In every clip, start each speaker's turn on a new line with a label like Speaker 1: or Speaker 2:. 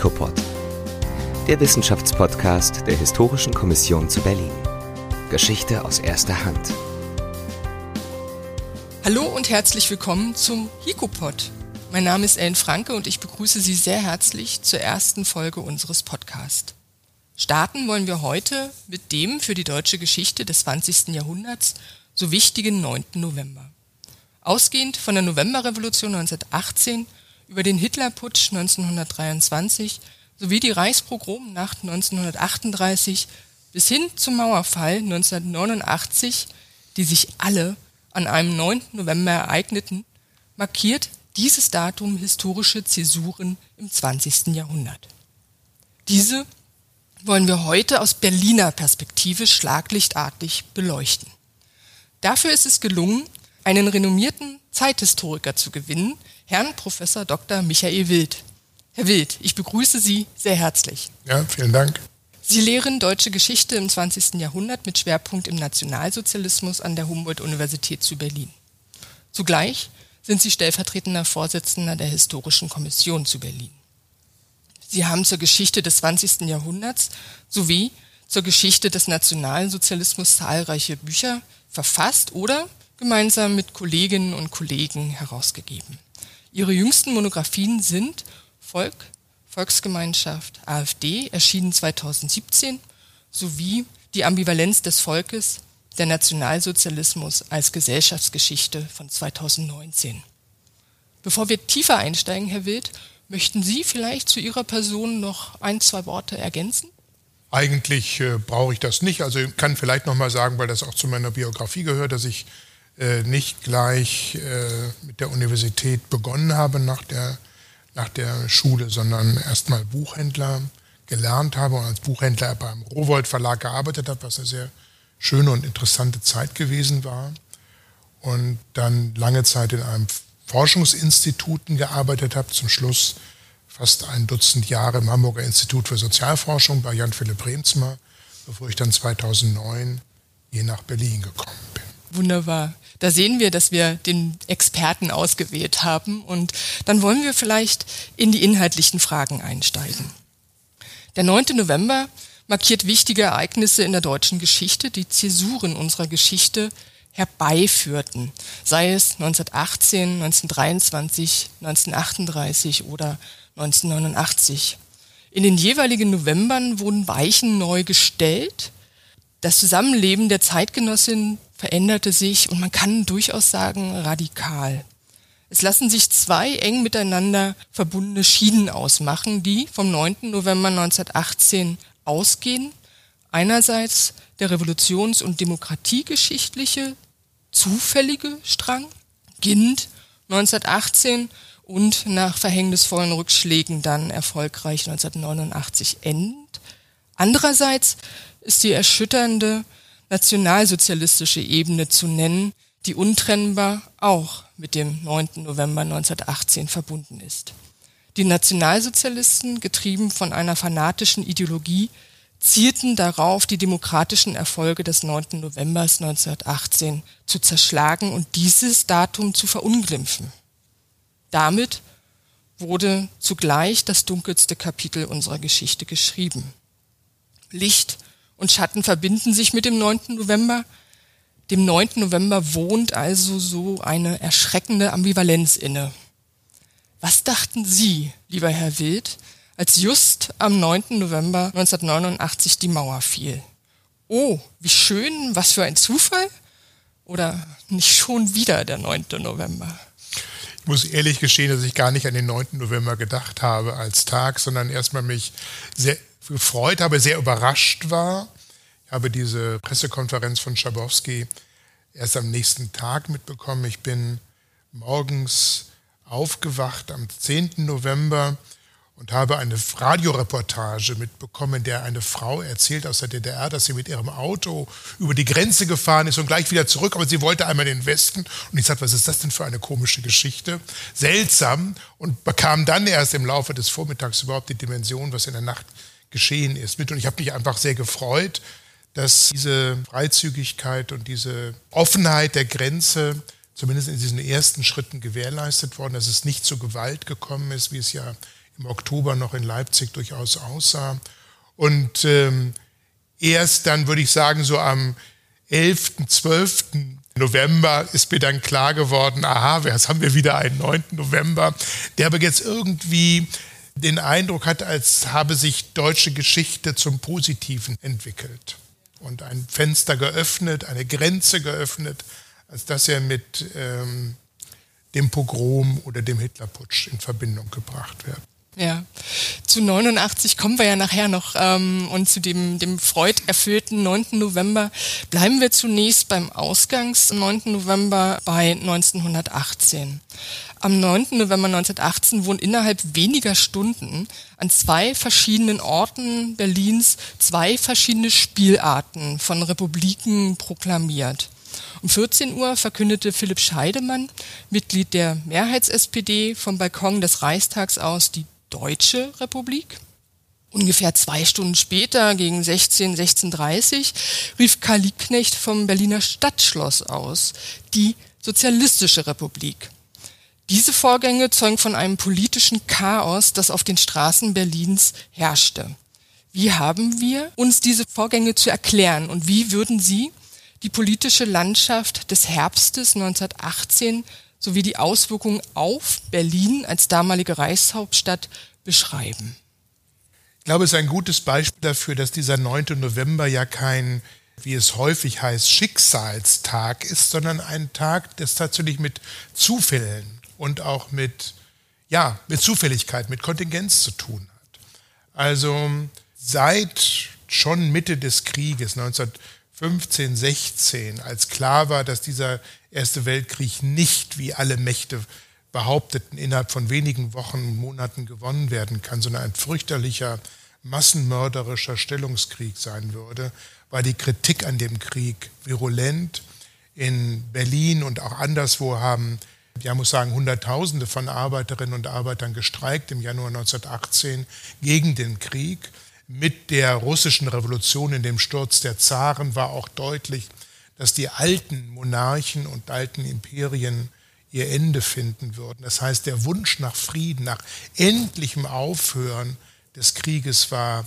Speaker 1: HICOPOD, der Wissenschaftspodcast der Historischen Kommission zu Berlin. Geschichte aus erster Hand.
Speaker 2: Hallo und herzlich willkommen zum HICOPOD. Mein Name ist Ellen Franke und ich begrüße Sie sehr herzlich zur ersten Folge unseres Podcasts. Starten wollen wir heute mit dem für die deutsche Geschichte des 20. Jahrhunderts so wichtigen 9. November. Ausgehend von der Novemberrevolution 1918 über den Hitlerputsch 1923 sowie die Reichspogromnacht 1938 bis hin zum Mauerfall 1989, die sich alle an einem 9. November ereigneten, markiert dieses Datum historische Zäsuren im 20. Jahrhundert. Diese wollen wir heute aus Berliner Perspektive schlaglichtartig beleuchten. Dafür ist es gelungen, einen renommierten Zeithistoriker zu gewinnen, Herrn Professor Dr. Michael Wild. Herr Wild, ich begrüße Sie sehr herzlich.
Speaker 3: Ja, vielen Dank.
Speaker 2: Sie lehren deutsche Geschichte im 20. Jahrhundert mit Schwerpunkt im Nationalsozialismus an der Humboldt-Universität zu Berlin. Zugleich sind Sie stellvertretender Vorsitzender der Historischen Kommission zu Berlin. Sie haben zur Geschichte des 20. Jahrhunderts sowie zur Geschichte des Nationalsozialismus zahlreiche Bücher verfasst oder gemeinsam mit Kolleginnen und Kollegen herausgegeben. Ihre jüngsten Monographien sind Volk, Volksgemeinschaft, AfD, erschienen 2017, sowie Die Ambivalenz des Volkes, der Nationalsozialismus als Gesellschaftsgeschichte von 2019. Bevor wir tiefer einsteigen, Herr Wild, möchten Sie vielleicht zu Ihrer Person noch ein, zwei Worte ergänzen?
Speaker 3: Eigentlich äh, brauche ich das nicht. Also ich kann vielleicht noch mal sagen, weil das auch zu meiner Biografie gehört, dass ich nicht gleich äh, mit der Universität begonnen habe nach der, nach der Schule, sondern erstmal Buchhändler gelernt habe und als Buchhändler beim Rowold Verlag gearbeitet habe, was eine sehr schöne und interessante Zeit gewesen war. Und dann lange Zeit in einem Forschungsinstituten gearbeitet habe, zum Schluss fast ein Dutzend Jahre im Hamburger Institut für Sozialforschung bei Jan Philipp Remsmar, bevor ich dann 2009 hier nach Berlin gekommen bin.
Speaker 2: Wunderbar. Da sehen wir, dass wir den Experten ausgewählt haben und dann wollen wir vielleicht in die inhaltlichen Fragen einsteigen. Der 9. November markiert wichtige Ereignisse in der deutschen Geschichte, die Zäsuren unserer Geschichte herbeiführten, sei es 1918, 1923, 1938 oder 1989. In den jeweiligen Novembern wurden Weichen neu gestellt. Das Zusammenleben der Zeitgenossin veränderte sich und man kann durchaus sagen radikal. Es lassen sich zwei eng miteinander verbundene Schienen ausmachen, die vom 9. November 1918 ausgehen. Einerseits der revolutions- und demokratiegeschichtliche, zufällige Strang, beginnt 1918 und nach verhängnisvollen Rückschlägen dann erfolgreich 1989 endet. Andererseits ist die erschütternde nationalsozialistische Ebene zu nennen, die untrennbar auch mit dem 9. November 1918 verbunden ist. Die Nationalsozialisten, getrieben von einer fanatischen Ideologie, zielten darauf, die demokratischen Erfolge des 9. November 1918 zu zerschlagen und dieses Datum zu verunglimpfen. Damit wurde zugleich das dunkelste Kapitel unserer Geschichte geschrieben. Licht und Schatten verbinden sich mit dem 9. November. Dem 9. November wohnt also so eine erschreckende Ambivalenz inne. Was dachten Sie, lieber Herr Wild, als just am 9. November 1989 die Mauer fiel? Oh, wie schön, was für ein Zufall? Oder nicht schon wieder der 9. November?
Speaker 3: Ich muss ehrlich gestehen, dass ich gar nicht an den 9. November gedacht habe als Tag, sondern erstmal mich sehr gefreut habe, sehr überrascht war. Ich habe diese Pressekonferenz von Schabowski erst am nächsten Tag mitbekommen. Ich bin morgens aufgewacht am 10. November und habe eine Radioreportage mitbekommen, in der eine Frau erzählt aus der DDR, dass sie mit ihrem Auto über die Grenze gefahren ist und gleich wieder zurück, aber sie wollte einmal in den Westen. Und ich sagte, was ist das denn für eine komische Geschichte? Seltsam. Und bekam dann erst im Laufe des Vormittags überhaupt die Dimension, was in der Nacht geschehen ist. Und ich habe mich einfach sehr gefreut, dass diese Freizügigkeit und diese Offenheit der Grenze zumindest in diesen ersten Schritten gewährleistet worden, dass es nicht zu Gewalt gekommen ist, wie es ja im Oktober noch in Leipzig durchaus aussah. Und ähm, erst dann würde ich sagen, so am 11., 12. November ist mir dann klar geworden, aha, jetzt haben wir wieder einen 9. November, der aber jetzt irgendwie den Eindruck hat, als habe sich deutsche Geschichte zum Positiven entwickelt und ein Fenster geöffnet, eine Grenze geöffnet, als dass er mit ähm, dem Pogrom oder dem Hitlerputsch in Verbindung gebracht wird.
Speaker 2: Ja, zu 89 kommen wir ja nachher noch ähm, und zu dem, dem Freud erfüllten 9. November bleiben wir zunächst beim Ausgangs 9. November bei 1918. Am 9. November 1918 wurden innerhalb weniger Stunden an zwei verschiedenen Orten Berlins zwei verschiedene Spielarten von Republiken proklamiert. Um 14 Uhr verkündete Philipp Scheidemann, Mitglied der Mehrheits-SPD, vom Balkon des Reichstags aus die Deutsche Republik. Ungefähr zwei Stunden später, gegen 16, 16.30 rief Karl Liebknecht vom Berliner Stadtschloss aus, die Sozialistische Republik. Diese Vorgänge zeugen von einem politischen Chaos, das auf den Straßen Berlins herrschte. Wie haben wir uns diese Vorgänge zu erklären und wie würden Sie die politische Landschaft des Herbstes 1918 sowie die Auswirkungen auf Berlin als damalige Reichshauptstadt beschreiben.
Speaker 3: Ich glaube, es ist ein gutes Beispiel dafür, dass dieser 9. November ja kein, wie es häufig heißt, Schicksalstag ist, sondern ein Tag, das tatsächlich mit Zufällen und auch mit, ja, mit Zufälligkeit, mit Kontingenz zu tun hat. Also seit schon Mitte des Krieges, 1915, 16, als klar war, dass dieser Erste Weltkrieg nicht, wie alle Mächte behaupteten, innerhalb von wenigen Wochen, Monaten gewonnen werden kann, sondern ein fürchterlicher, massenmörderischer Stellungskrieg sein würde, war die Kritik an dem Krieg virulent. In Berlin und auch anderswo haben, ja muss sagen, Hunderttausende von Arbeiterinnen und Arbeitern gestreikt im Januar 1918 gegen den Krieg. Mit der russischen Revolution in dem Sturz der Zaren war auch deutlich, dass die alten Monarchen und alten Imperien ihr Ende finden würden. Das heißt, der Wunsch nach Frieden, nach endlichem Aufhören des Krieges war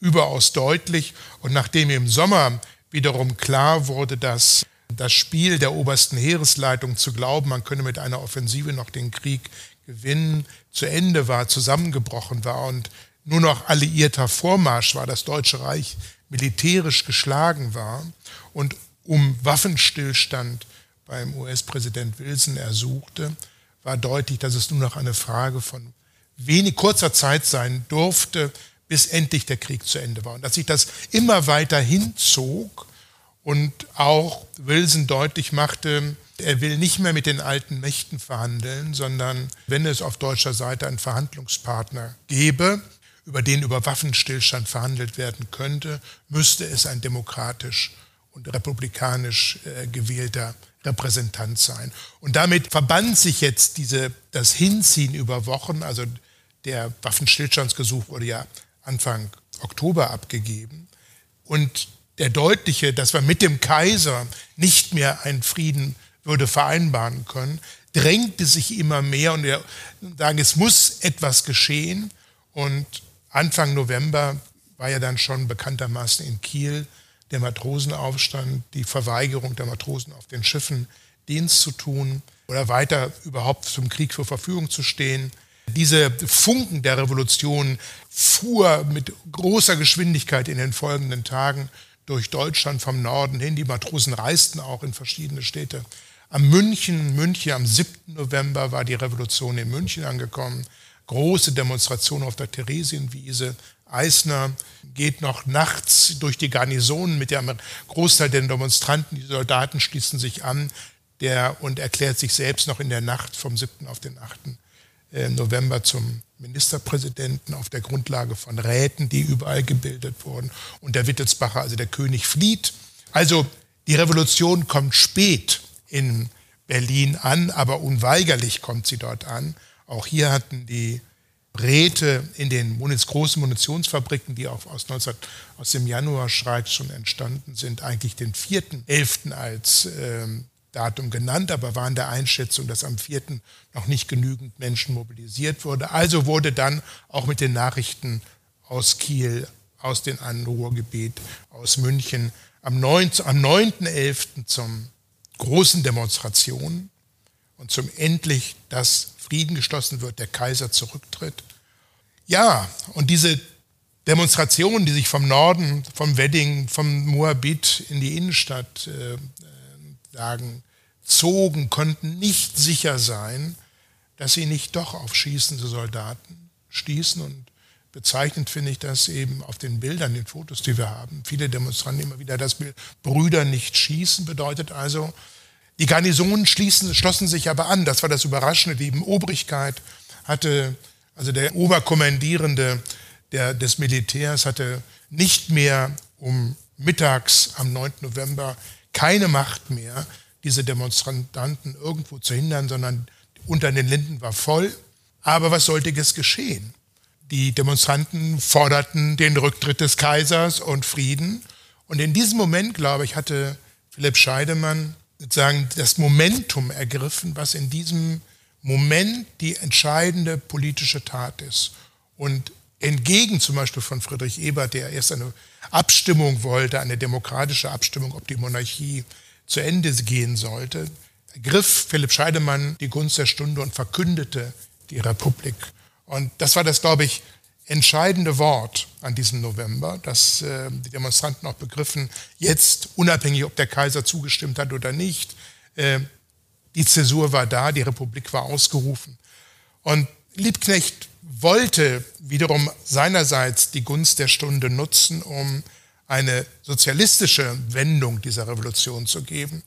Speaker 3: überaus deutlich. Und nachdem im Sommer wiederum klar wurde, dass das Spiel der obersten Heeresleitung zu glauben, man könne mit einer Offensive noch den Krieg gewinnen, zu Ende war, zusammengebrochen war und nur noch alliierter Vormarsch war, das Deutsche Reich militärisch geschlagen war und um Waffenstillstand beim US-Präsident Wilson ersuchte, war deutlich, dass es nur noch eine Frage von wenig kurzer Zeit sein durfte, bis endlich der Krieg zu Ende war. Und dass sich das immer weiter hinzog und auch Wilson deutlich machte, er will nicht mehr mit den alten Mächten verhandeln, sondern wenn es auf deutscher Seite einen Verhandlungspartner gäbe, über den über Waffenstillstand verhandelt werden könnte, müsste es ein demokratisch und republikanisch äh, gewählter Repräsentant sein. Und damit verband sich jetzt diese, das Hinziehen über Wochen, also der Waffenstillstandsgesuch wurde ja Anfang Oktober abgegeben. Und der deutliche, dass wir mit dem Kaiser nicht mehr einen Frieden würde vereinbaren können, drängte sich immer mehr und wir sagen, es muss etwas geschehen. Und Anfang November war ja dann schon bekanntermaßen in Kiel der Matrosenaufstand, die Verweigerung der Matrosen auf den Schiffen Dienst zu tun oder weiter überhaupt zum Krieg zur Verfügung zu stehen. Diese Funken der Revolution fuhr mit großer Geschwindigkeit in den folgenden Tagen durch Deutschland vom Norden hin. Die Matrosen reisten auch in verschiedene Städte. Am München, München am 7. November war die Revolution in München angekommen. Große Demonstration auf der Theresienwiese. Eisner geht noch nachts durch die Garnisonen mit dem Großteil der Demonstranten. Die Soldaten schließen sich an der, und erklärt sich selbst noch in der Nacht vom 7. auf den 8. Äh, November zum Ministerpräsidenten auf der Grundlage von Räten, die überall gebildet wurden. Und der Wittelsbacher, also der König, flieht. Also die Revolution kommt spät in Berlin an, aber unweigerlich kommt sie dort an. Auch hier hatten die Räte in den großen Munitionsfabriken, die auch aus, 19, aus dem Januarstreik schon entstanden sind, eigentlich den 4.11. als äh, Datum genannt, aber waren der Einschätzung, dass am 4. noch nicht genügend Menschen mobilisiert wurde. Also wurde dann auch mit den Nachrichten aus Kiel, aus dem Ruhrgebiet, aus München am 9.11. zum großen Demonstration und zum endlich, dass Frieden geschlossen wird, der Kaiser zurücktritt. Ja, und diese Demonstrationen, die sich vom Norden, vom Wedding, vom Moabit in die Innenstadt äh, sagen, zogen, konnten nicht sicher sein, dass sie nicht doch auf schießende Soldaten stießen. Und bezeichnend finde ich das eben auf den Bildern, den Fotos, die wir haben. Viele Demonstranten immer wieder das Bild, Brüder nicht schießen, bedeutet also, die Garnisonen schließen, schlossen sich aber an. Das war das Überraschende. Die Obrigkeit hatte, also der Oberkommandierende der, des Militärs hatte nicht mehr um mittags am 9. November keine Macht mehr, diese Demonstranten irgendwo zu hindern, sondern unter den Linden war voll. Aber was sollte jetzt geschehen? Die Demonstranten forderten den Rücktritt des Kaisers und Frieden. Und in diesem Moment, glaube ich, hatte Philipp Scheidemann sozusagen das Momentum ergriffen, was in diesem Moment die entscheidende politische Tat ist. Und entgegen zum Beispiel von Friedrich Ebert, der erst eine Abstimmung wollte, eine demokratische Abstimmung, ob die Monarchie zu Ende gehen sollte, ergriff Philipp Scheidemann die Gunst der Stunde und verkündete die Republik. Und das war das, glaube ich, entscheidende Wort an diesem November, dass äh, die Demonstranten auch begriffen, jetzt unabhängig, ob der Kaiser zugestimmt hat oder nicht, äh, die Zäsur war da, die Republik war ausgerufen. Und Liebknecht wollte wiederum seinerseits die Gunst der Stunde nutzen, um eine sozialistische Wendung dieser Revolution zu geben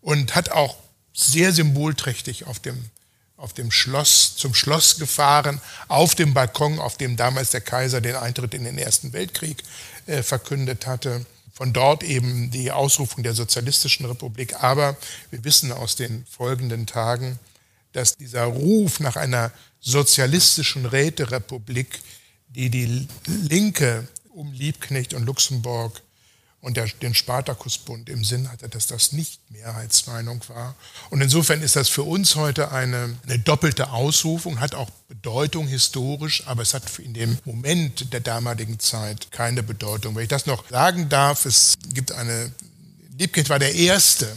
Speaker 3: und hat auch sehr symbolträchtig auf dem, auf dem Schloss, zum Schloss gefahren, auf dem Balkon, auf dem damals der Kaiser den Eintritt in den Ersten Weltkrieg äh, verkündet hatte. Von dort eben die Ausrufung der Sozialistischen Republik. Aber wir wissen aus den folgenden Tagen, dass dieser Ruf nach einer sozialistischen Räterepublik, die die Linke um Liebknecht und Luxemburg und der, den Spartakusbund im Sinn hatte, dass das nicht Mehrheitsmeinung war. Und insofern ist das für uns heute eine, eine doppelte Ausrufung, hat auch Bedeutung historisch, aber es hat in dem Moment der damaligen Zeit keine Bedeutung. Wenn ich das noch sagen darf, es gibt eine, Liebknecht war der Erste,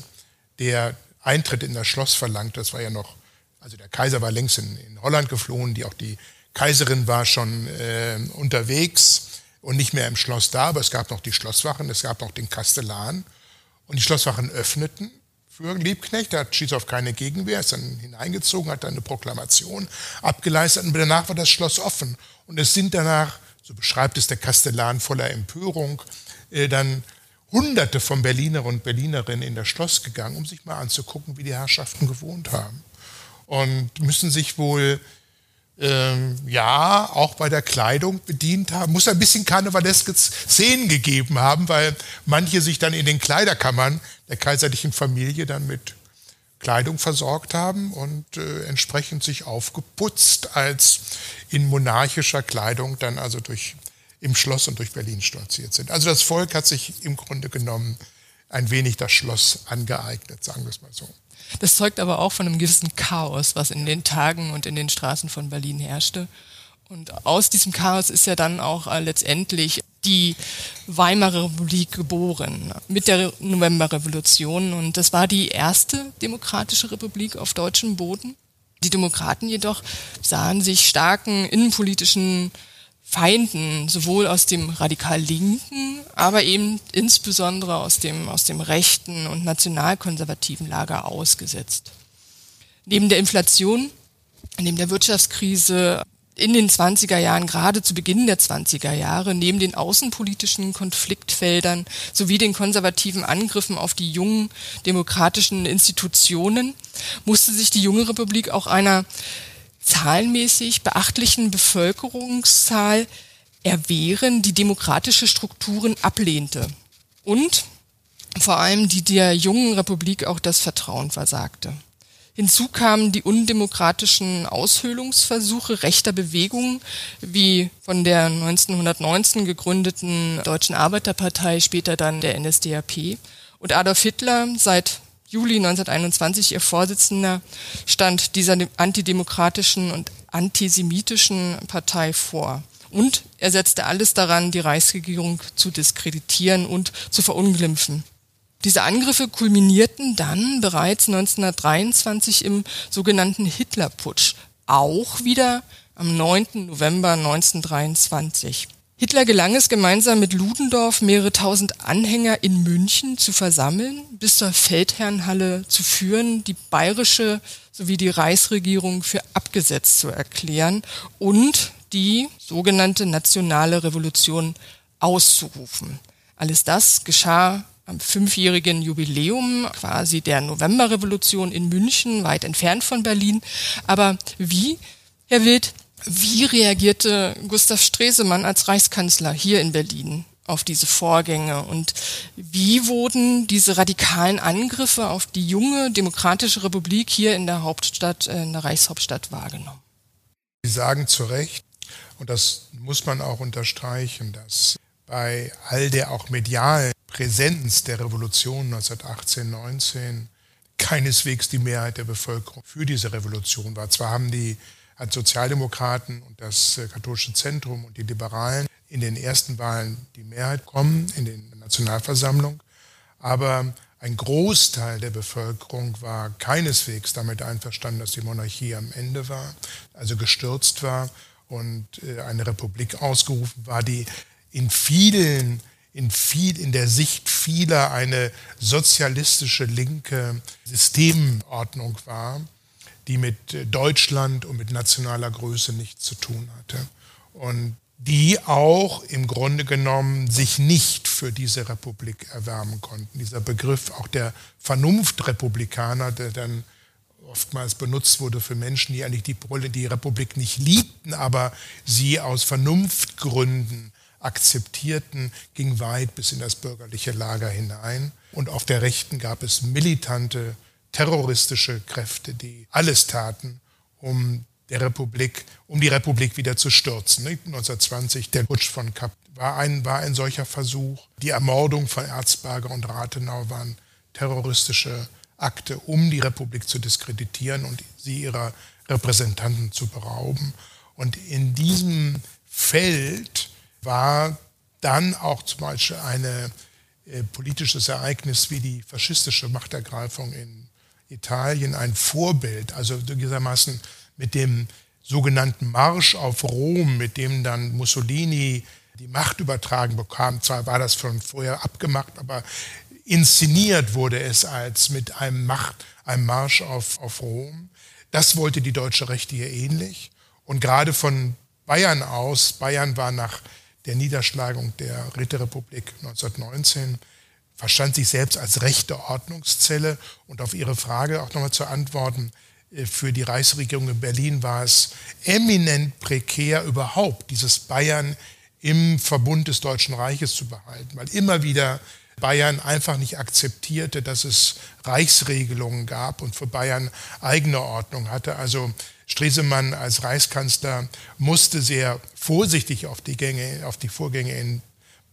Speaker 3: der Eintritt in das Schloss verlangt. Das war ja noch also der Kaiser war längst in, in Holland geflohen, die auch die Kaiserin war schon äh, unterwegs und nicht mehr im Schloss da, aber es gab noch die Schlosswachen, es gab noch den Kastellan. Und die Schlosswachen öffneten für Liebknecht, der schießt auf keine Gegenwehr, ist dann hineingezogen, hat dann eine Proklamation abgeleistet und danach war das Schloss offen. Und es sind danach, so beschreibt es der Kastellan voller Empörung, äh, dann Hunderte von Berliner und Berlinerinnen in das Schloss gegangen, um sich mal anzugucken, wie die Herrschaften gewohnt haben. Und müssen sich wohl ähm, ja auch bei der Kleidung bedient haben. Muss ein bisschen karnevaleske Szenen gegeben haben, weil manche sich dann in den Kleiderkammern der kaiserlichen Familie dann mit Kleidung versorgt haben und äh, entsprechend sich aufgeputzt als in monarchischer Kleidung dann also durch im Schloss und durch Berlin stolziert sind. Also das Volk hat sich im Grunde genommen ein wenig das Schloss angeeignet, sagen wir es mal so.
Speaker 2: Das zeugt aber auch von einem gewissen Chaos, was in den Tagen und in den Straßen von Berlin herrschte. Und aus diesem Chaos ist ja dann auch äh, letztendlich die Weimarer Republik geboren mit der Novemberrevolution. Und das war die erste demokratische Republik auf deutschem Boden. Die Demokraten jedoch sahen sich starken innenpolitischen Feinden, sowohl aus dem radikal linken, aber eben insbesondere aus dem, aus dem rechten und nationalkonservativen Lager ausgesetzt. Neben der Inflation, neben der Wirtschaftskrise in den 20er Jahren, gerade zu Beginn der 20er Jahre, neben den außenpolitischen Konfliktfeldern sowie den konservativen Angriffen auf die jungen demokratischen Institutionen, musste sich die junge Republik auch einer zahlenmäßig beachtlichen Bevölkerungszahl erwehren, die demokratische Strukturen ablehnte und vor allem die der jungen Republik auch das Vertrauen versagte. Hinzu kamen die undemokratischen Aushöhlungsversuche rechter Bewegungen, wie von der 1919 gegründeten Deutschen Arbeiterpartei, später dann der NSDAP. Und Adolf Hitler, seit Juli 1921 ihr Vorsitzender, stand dieser antidemokratischen und antisemitischen Partei vor. Und er setzte alles daran, die Reichsregierung zu diskreditieren und zu verunglimpfen. Diese Angriffe kulminierten dann bereits 1923 im sogenannten Hitlerputsch, auch wieder am 9. November 1923. Hitler gelang es gemeinsam mit Ludendorff mehrere tausend Anhänger in München zu versammeln, bis zur Feldherrnhalle zu führen, die bayerische sowie die Reichsregierung für abgesetzt zu erklären und die sogenannte nationale Revolution auszurufen. Alles das geschah am fünfjährigen Jubiläum quasi der Novemberrevolution in München, weit entfernt von Berlin. Aber wie, Herr Wild, wie reagierte Gustav Stresemann als Reichskanzler hier in Berlin auf diese Vorgänge und wie wurden diese radikalen Angriffe auf die junge demokratische Republik hier in der Hauptstadt, äh, in der Reichshauptstadt wahrgenommen?
Speaker 3: Sie sagen zu Recht, und das muss man auch unterstreichen, dass bei all der auch medialen Präsenz der Revolution 1918, 19 keineswegs die Mehrheit der Bevölkerung für diese Revolution war. Zwar haben die als Sozialdemokraten und das äh, katholische Zentrum und die Liberalen in den ersten Wahlen die Mehrheit kommen, in den Nationalversammlung, aber ein Großteil der Bevölkerung war keineswegs damit einverstanden, dass die Monarchie am Ende war, also gestürzt war und äh, eine Republik ausgerufen war, die in vielen in, viel, in der Sicht vieler eine sozialistische linke Systemordnung war, die mit äh, Deutschland und mit nationaler Größe nichts zu tun hatte. Und die auch im Grunde genommen sich nicht für diese Republik erwärmen konnten. Dieser Begriff auch der Vernunftrepublikaner, der dann oftmals benutzt wurde für Menschen, die eigentlich die, die Republik nicht liebten, aber sie aus Vernunftgründen akzeptierten, ging weit bis in das bürgerliche Lager hinein. Und auf der Rechten gab es militante, terroristische Kräfte, die alles taten, um der Republik, um die Republik wieder zu stürzen. 1920 der Putsch von Kapp war ein, war ein solcher Versuch. Die Ermordung von Erzberger und Rathenau waren terroristische Akte, um die Republik zu diskreditieren und sie ihrer Repräsentanten zu berauben. Und in diesem Feld war dann auch zum Beispiel ein äh, politisches Ereignis wie die faschistische Machtergreifung in Italien ein Vorbild, also gewissermaßen mit dem sogenannten Marsch auf Rom, mit dem dann Mussolini die Macht übertragen bekam. Zwar war das schon vorher abgemacht, aber inszeniert wurde es als mit einem, Macht, einem Marsch auf, auf Rom. Das wollte die deutsche Rechte hier ähnlich. Und gerade von Bayern aus, Bayern war nach der Niederschlagung der Räterepublik 1919 verstand sich selbst als rechte Ordnungszelle. Und auf Ihre Frage auch nochmal zu antworten, äh, für die Reichsregierung in Berlin war es eminent prekär überhaupt, dieses Bayern im Verbund des Deutschen Reiches zu behalten, weil immer wieder Bayern einfach nicht akzeptierte, dass es Reichsregelungen gab und für Bayern eigene Ordnung hatte. Also Stresemann als Reichskanzler musste sehr vorsichtig auf die, Gänge, auf die Vorgänge in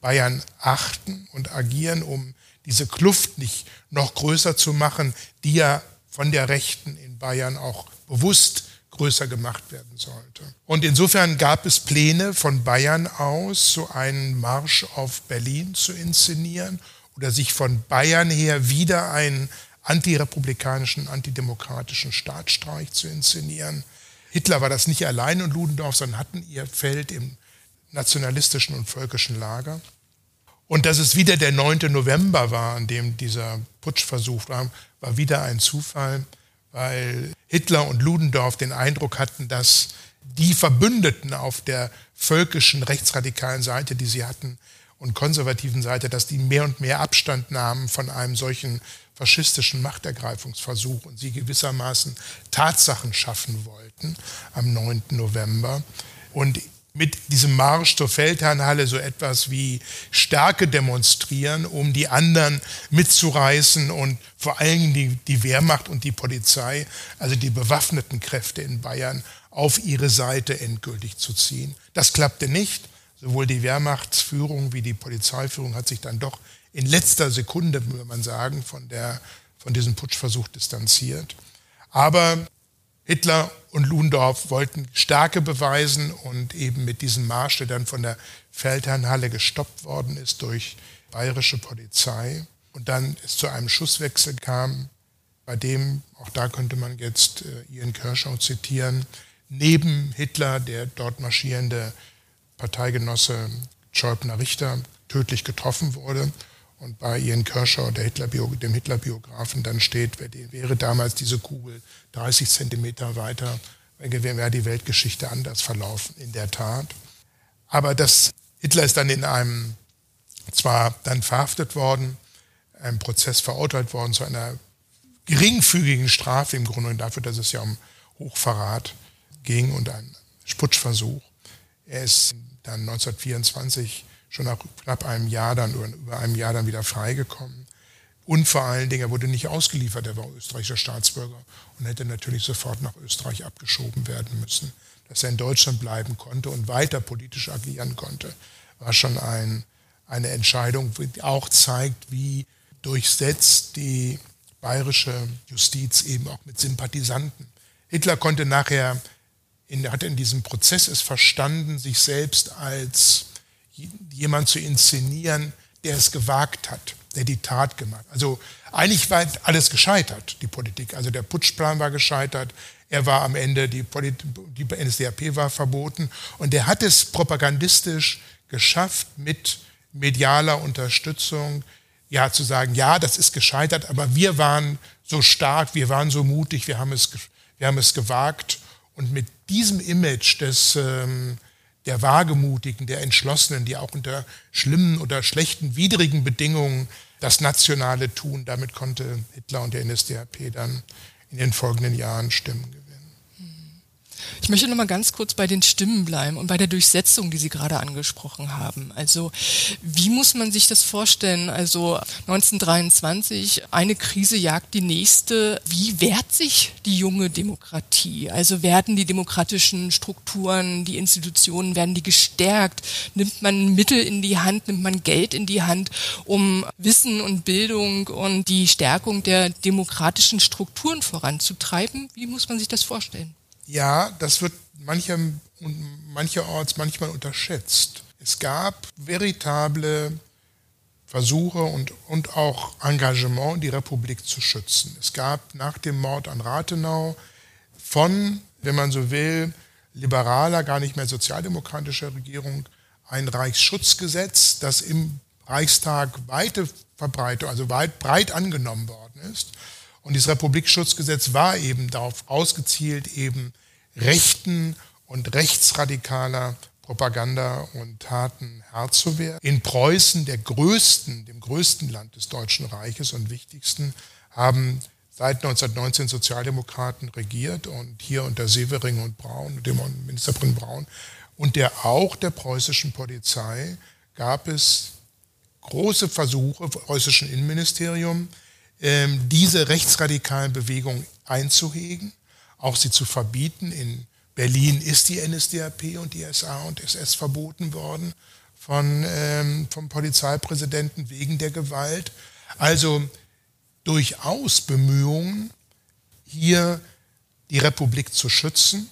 Speaker 3: Bayern achten und agieren, um diese Kluft nicht noch größer zu machen, die ja von der Rechten in Bayern auch bewusst größer gemacht werden sollte. Und insofern gab es Pläne von Bayern aus, so einen Marsch auf Berlin zu inszenieren oder sich von Bayern her wieder einen antirepublikanischen, antidemokratischen Staatsstreich zu inszenieren. Hitler war das nicht allein und Ludendorff, sondern hatten ihr Feld im nationalistischen und völkischen Lager. Und dass es wieder der 9. November war, an dem dieser Putschversuch war, war wieder ein Zufall, weil Hitler und Ludendorff den Eindruck hatten, dass die Verbündeten auf der völkischen rechtsradikalen Seite, die sie hatten, und konservativen Seite, dass die mehr und mehr Abstand nahmen von einem solchen faschistischen Machtergreifungsversuch und sie gewissermaßen Tatsachen schaffen wollten am 9. November. Und mit diesem Marsch zur Feldherrnhalle so etwas wie Stärke demonstrieren, um die anderen mitzureißen und vor allem die, die Wehrmacht und die Polizei, also die bewaffneten Kräfte in Bayern, auf ihre Seite endgültig zu ziehen. Das klappte nicht. Sowohl die Wehrmachtsführung wie die Polizeiführung hat sich dann doch in letzter Sekunde, würde man sagen, von der von diesem Putschversuch distanziert. Aber Hitler und Ludendorff wollten Stärke beweisen und eben mit diesem Marsch, der dann von der Feldherrnhalle gestoppt worden ist durch bayerische Polizei und dann es zu einem Schusswechsel kam, bei dem, auch da könnte man jetzt äh, Ian Kershaw zitieren, neben Hitler der dort marschierende Parteigenosse Schäupner Richter tödlich getroffen wurde und bei Ian Kershaw, der Hitler dem Hitler-Biografen, dann steht, wäre damals diese Kugel 30 Zentimeter weiter, wäre die Weltgeschichte anders verlaufen, in der Tat. Aber das, Hitler ist dann in einem, zwar dann verhaftet worden, einem Prozess verurteilt worden zu einer geringfügigen Strafe im Grunde dafür, dass es ja um Hochverrat ging und einen Putschversuch. Er ist dann 1924 schon nach knapp einem Jahr dann, über einem Jahr dann wieder freigekommen. Und vor allen Dingen, er wurde nicht ausgeliefert, er war österreichischer Staatsbürger und hätte natürlich sofort nach Österreich abgeschoben werden müssen. Dass er in Deutschland bleiben konnte und weiter politisch agieren konnte, war schon ein, eine Entscheidung, die auch zeigt, wie durchsetzt die bayerische Justiz eben auch mit Sympathisanten. Hitler konnte nachher, in, hat in diesem Prozess es verstanden, sich selbst als jemand zu inszenieren, der es gewagt hat, der die Tat gemacht. Also eigentlich war alles gescheitert, die Politik. Also der Putschplan war gescheitert, er war am Ende, die, Polit die NSDAP war verboten und er hat es propagandistisch geschafft, mit medialer Unterstützung ja zu sagen, ja, das ist gescheitert, aber wir waren so stark, wir waren so mutig, wir haben es, wir haben es gewagt und mit diesem Image des ähm, der Wagemutigen, der Entschlossenen, die auch unter schlimmen oder schlechten, widrigen Bedingungen das Nationale tun. Damit konnte Hitler und der NSDAP dann in den folgenden Jahren Stimmen.
Speaker 2: Ich möchte noch mal ganz kurz bei den Stimmen bleiben und bei der Durchsetzung, die Sie gerade angesprochen haben. Also wie muss man sich das vorstellen? Also 1923, eine Krise jagt die nächste. Wie wehrt sich die junge Demokratie? Also werden die demokratischen Strukturen, die Institutionen, werden die gestärkt? Nimmt man Mittel in die Hand, nimmt man Geld in die Hand, um Wissen und Bildung und die Stärkung der demokratischen Strukturen voranzutreiben? Wie muss man sich das vorstellen?
Speaker 3: Ja, das wird manchem, mancherorts manchmal unterschätzt. Es gab veritable Versuche und, und auch Engagement, die Republik zu schützen. Es gab nach dem Mord an Rathenau von, wenn man so will, liberaler, gar nicht mehr sozialdemokratischer Regierung ein Reichsschutzgesetz, das im Reichstag weite Verbreitung, also weit breit angenommen worden ist und dieses Republikschutzgesetz war eben darauf ausgezielt, eben rechten und rechtsradikaler Propaganda und Taten Herr zu werden. In Preußen, der größten, dem größten Land des Deutschen Reiches und wichtigsten, haben seit 1919 Sozialdemokraten regiert und hier unter Severing und Braun, dem Ministerpräsident Braun und der auch der preußischen Polizei gab es große Versuche, preußischen Innenministerium, diese rechtsradikalen Bewegungen einzuhegen, auch sie zu verbieten. In Berlin ist die NSDAP und die SA und SS verboten worden von, ähm, vom Polizeipräsidenten wegen der Gewalt. Also durchaus Bemühungen, hier die Republik zu schützen.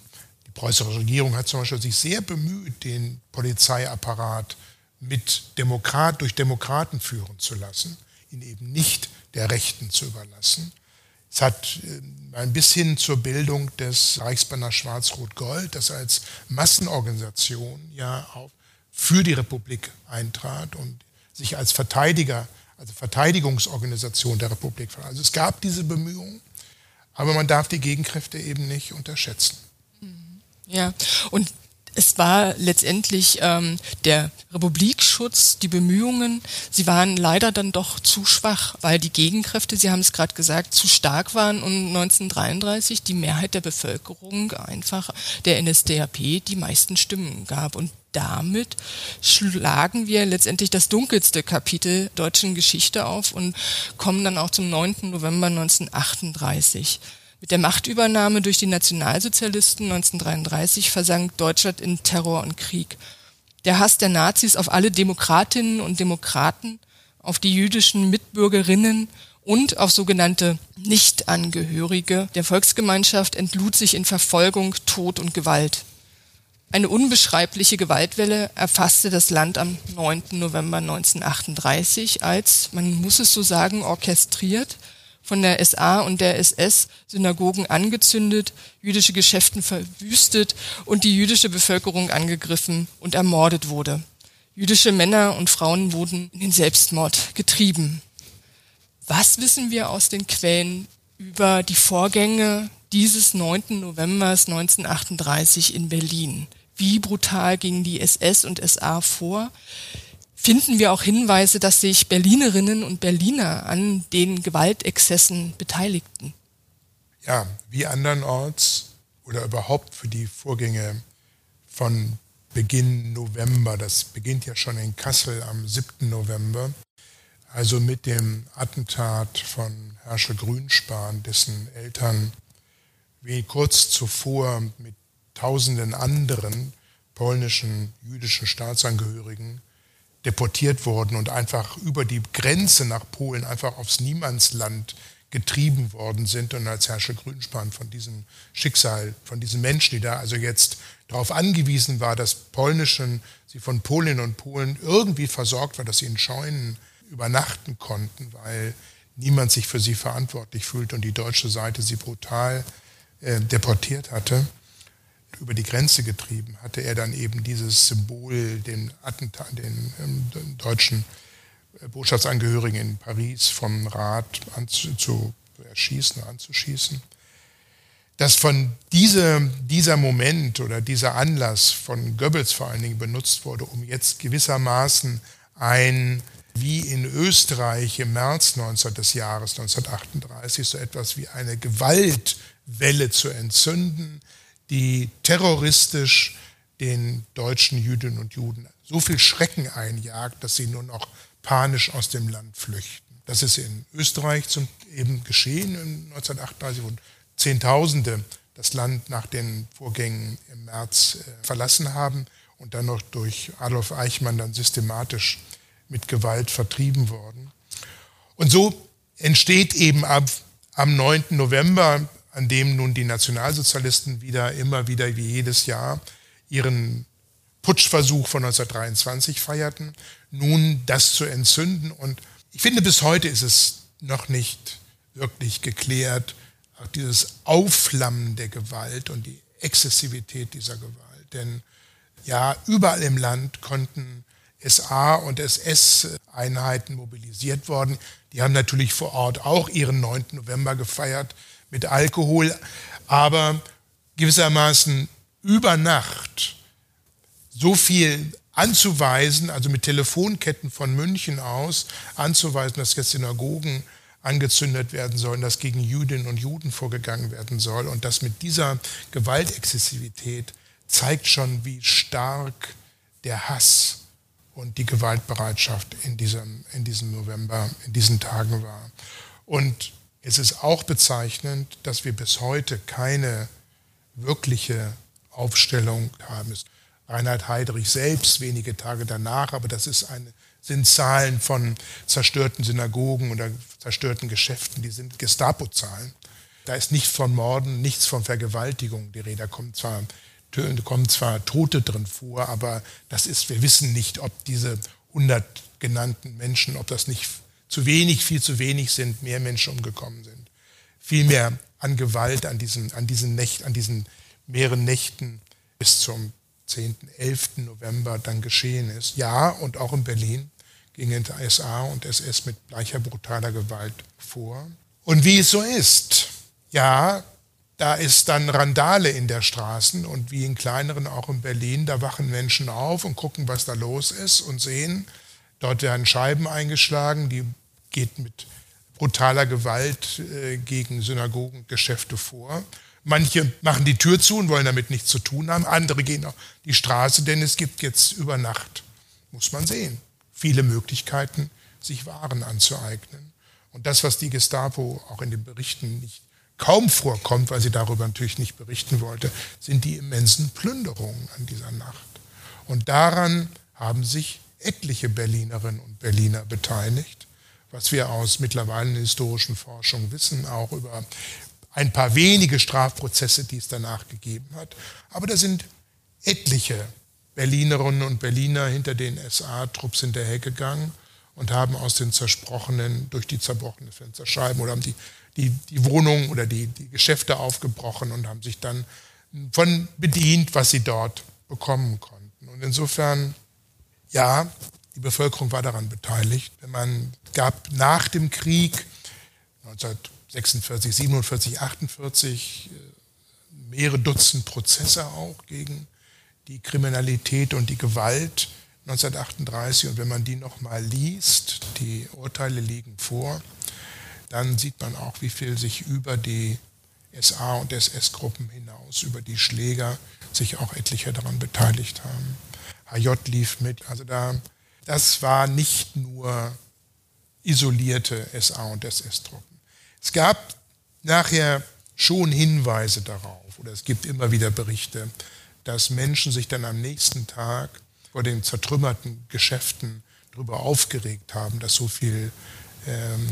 Speaker 3: Die preußische Regierung hat zum Beispiel sich sehr bemüht, den Polizeiapparat mit Demokrat, durch Demokraten führen zu lassen, ihn eben nicht der Rechten zu überlassen. Es hat äh, ein bisschen zur Bildung des Reichsbanner Schwarz-Rot-Gold, das als Massenorganisation ja auch für die Republik eintrat und sich als Verteidiger, also Verteidigungsorganisation der Republik. Also es gab diese Bemühungen, aber man darf die Gegenkräfte eben nicht unterschätzen.
Speaker 2: Ja, und es war letztendlich ähm, der Republikschutz, die Bemühungen, sie waren leider dann doch zu schwach, weil die Gegenkräfte, Sie haben es gerade gesagt, zu stark waren und 1933 die Mehrheit der Bevölkerung einfach der NSDAP die meisten Stimmen gab. Und damit schlagen wir letztendlich das dunkelste Kapitel deutschen Geschichte auf und kommen dann auch zum 9. November 1938. Mit der Machtübernahme durch die Nationalsozialisten 1933 versank Deutschland in Terror und Krieg. Der Hass der Nazis auf alle Demokratinnen und Demokraten, auf die jüdischen Mitbürgerinnen und auf sogenannte Nichtangehörige der Volksgemeinschaft entlud sich in Verfolgung, Tod und Gewalt. Eine unbeschreibliche Gewaltwelle erfasste das Land am 9. November 1938 als, man muss es so sagen, orchestriert, von der SA und der SS Synagogen angezündet, jüdische Geschäften verwüstet und die jüdische Bevölkerung angegriffen und ermordet wurde. Jüdische Männer und Frauen wurden in den Selbstmord getrieben. Was wissen wir aus den Quellen über die Vorgänge dieses 9. November 1938 in Berlin? Wie brutal gingen die SS und SA vor? Finden wir auch Hinweise, dass sich Berlinerinnen und Berliner an den Gewaltexzessen beteiligten?
Speaker 3: Ja, wie andernorts oder überhaupt für die Vorgänge von Beginn November, das beginnt ja schon in Kassel am 7. November, also mit dem Attentat von Herrscher Grünspan, dessen Eltern wie kurz zuvor mit tausenden anderen polnischen jüdischen Staatsangehörigen deportiert wurden und einfach über die Grenze nach Polen einfach aufs Niemandsland getrieben worden sind. Und als Herrscher Grünspan von diesem Schicksal, von diesen Menschen, die da also jetzt darauf angewiesen war, dass polnischen, sie von Polinnen und Polen irgendwie versorgt war, dass sie in Scheunen übernachten konnten, weil niemand sich für sie verantwortlich fühlt und die deutsche Seite sie brutal äh, deportiert hatte, über die Grenze getrieben, hatte er dann eben dieses Symbol, den Attentat, den, ähm, den deutschen äh, Botschaftsangehörigen in Paris vom Rat anzu, zu erschießen, anzuschießen. Dass von diese, dieser Moment oder dieser Anlass von Goebbels vor allen Dingen benutzt wurde, um jetzt gewissermaßen ein wie in Österreich im März 19 des Jahres 1938 so etwas wie eine Gewaltwelle zu entzünden, die terroristisch den deutschen Jüdinnen und Juden so viel Schrecken einjagt, dass sie nur noch panisch aus dem Land flüchten. Das ist in Österreich zum, eben geschehen 1938, wo Zehntausende das Land nach den Vorgängen im März äh, verlassen haben und dann noch durch Adolf Eichmann dann systematisch mit Gewalt vertrieben worden. Und so entsteht eben ab, am 9. November, an dem nun die Nationalsozialisten wieder immer wieder wie jedes Jahr ihren Putschversuch von 1923 feierten, nun das zu entzünden. Und ich finde, bis heute ist es noch nicht wirklich geklärt, auch dieses Aufflammen der Gewalt und die Exzessivität dieser Gewalt. Denn ja, überall im Land konnten SA und SS-Einheiten mobilisiert worden. Die haben natürlich vor Ort auch ihren 9. November gefeiert mit Alkohol, aber gewissermaßen über Nacht so viel anzuweisen, also mit Telefonketten von München aus anzuweisen, dass jetzt Synagogen angezündet werden sollen, dass gegen Jüdinnen und Juden vorgegangen werden soll und das mit dieser Gewaltexzessivität zeigt schon, wie stark der Hass und die Gewaltbereitschaft in diesem, in diesem November, in diesen Tagen war. Und es ist auch bezeichnend, dass wir bis heute keine wirkliche Aufstellung haben. Reinhard Heydrich selbst wenige Tage danach, aber das ist eine, sind Zahlen von zerstörten Synagogen oder zerstörten Geschäften, die sind Gestapo-Zahlen. Da ist nichts von Morden, nichts von Vergewaltigung die Rede. Da kommt zwar kommen zwar Tote drin vor, aber das ist, wir wissen nicht, ob diese 100 genannten Menschen, ob das nicht zu wenig, viel zu wenig sind, mehr Menschen umgekommen sind. Vielmehr an Gewalt an diesen, an diesen Nächten, an diesen mehreren Nächten bis zum 10., 11. November dann geschehen ist. Ja, und auch in Berlin gingen SA und SS mit gleicher brutaler Gewalt vor. Und wie es so ist, ja, da ist dann Randale in der Straßen und wie in kleineren auch in Berlin, da wachen Menschen auf und gucken, was da los ist und sehen, dort werden Scheiben eingeschlagen, die geht mit brutaler Gewalt äh, gegen Synagogengeschäfte vor. Manche machen die Tür zu und wollen damit nichts zu tun haben, andere gehen auf die Straße, denn es gibt jetzt über Nacht, muss man sehen, viele Möglichkeiten, sich Waren anzueignen. Und das, was die Gestapo auch in den Berichten nicht kaum vorkommt, weil sie darüber natürlich nicht berichten wollte, sind die immensen Plünderungen an dieser Nacht. Und daran haben sich etliche Berlinerinnen und Berliner beteiligt, was wir aus mittlerweile historischen Forschung wissen, auch über ein paar wenige Strafprozesse, die es danach gegeben hat. Aber da sind etliche Berlinerinnen und Berliner hinter den SA-Trupps hinterhergegangen und haben aus den zersprochenen, durch die zerbrochenen Fensterscheiben oder haben die, die, die Wohnungen oder die, die Geschäfte aufgebrochen und haben sich dann von bedient, was sie dort bekommen konnten. Und insofern, ja, die Bevölkerung war daran beteiligt. Man gab nach dem Krieg 1946, 47, 48 mehrere Dutzend Prozesse auch gegen die Kriminalität und die Gewalt 1938. Und wenn man die nochmal liest, die Urteile liegen vor, dann sieht man auch, wie viel sich über die SA- und SS-Gruppen hinaus, über die Schläger, sich auch etliche daran beteiligt haben. HJ lief mit. Also da, das war nicht nur isolierte SA- und SS-Truppen. Es gab nachher schon Hinweise darauf, oder es gibt immer wieder Berichte, dass Menschen sich dann am nächsten Tag vor den zertrümmerten Geschäften darüber aufgeregt haben, dass so viel, ähm,